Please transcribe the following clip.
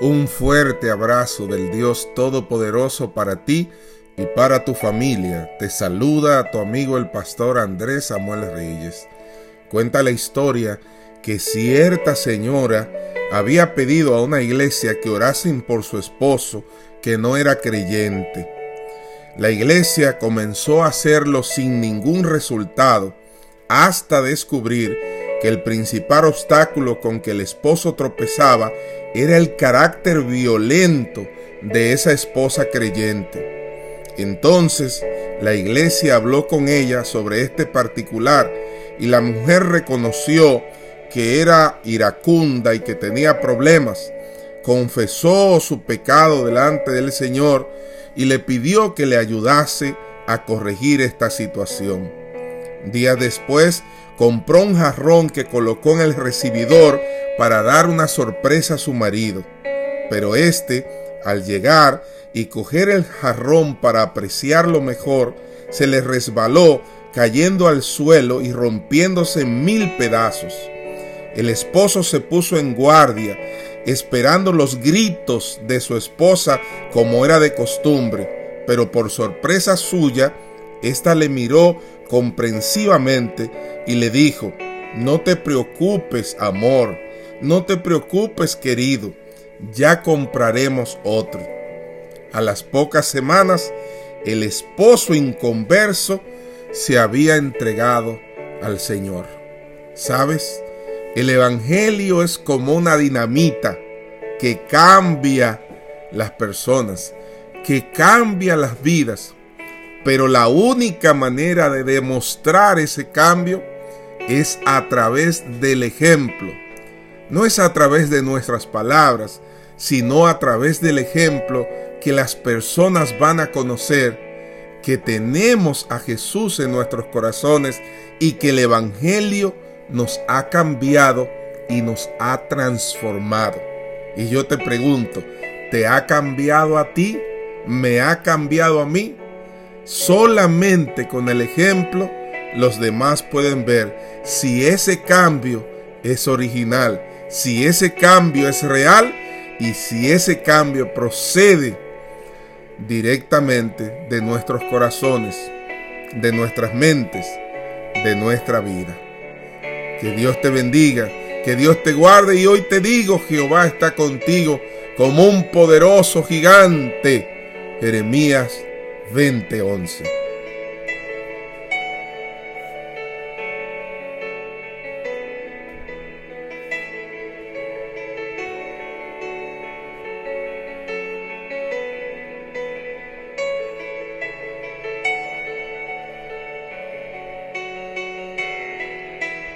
Un fuerte abrazo del Dios Todopoderoso para ti y para tu familia. Te saluda a tu amigo el pastor Andrés Samuel Reyes. Cuenta la historia que cierta señora había pedido a una iglesia que orasen por su esposo que no era creyente. La iglesia comenzó a hacerlo sin ningún resultado hasta descubrir que el principal obstáculo con que el esposo tropezaba era el carácter violento de esa esposa creyente. Entonces la iglesia habló con ella sobre este particular y la mujer reconoció que era iracunda y que tenía problemas. Confesó su pecado delante del Señor y le pidió que le ayudase a corregir esta situación. Días después compró un jarrón que colocó en el recibidor para dar una sorpresa a su marido. Pero éste, al llegar y coger el jarrón para apreciarlo mejor, se le resbaló, cayendo al suelo y rompiéndose en mil pedazos. El esposo se puso en guardia, esperando los gritos de su esposa como era de costumbre, pero por sorpresa suya, ésta le miró comprensivamente y le dijo, no te preocupes, amor, no te preocupes, querido, ya compraremos otro. A las pocas semanas, el esposo inconverso se había entregado al Señor. ¿Sabes? El Evangelio es como una dinamita que cambia las personas, que cambia las vidas. Pero la única manera de demostrar ese cambio es a través del ejemplo. No es a través de nuestras palabras, sino a través del ejemplo que las personas van a conocer que tenemos a Jesús en nuestros corazones y que el Evangelio nos ha cambiado y nos ha transformado. Y yo te pregunto, ¿te ha cambiado a ti? ¿Me ha cambiado a mí? Solamente con el ejemplo los demás pueden ver si ese cambio es original, si ese cambio es real y si ese cambio procede directamente de nuestros corazones, de nuestras mentes, de nuestra vida. Que Dios te bendiga, que Dios te guarde y hoy te digo, Jehová está contigo como un poderoso gigante. Jeremías 20:11.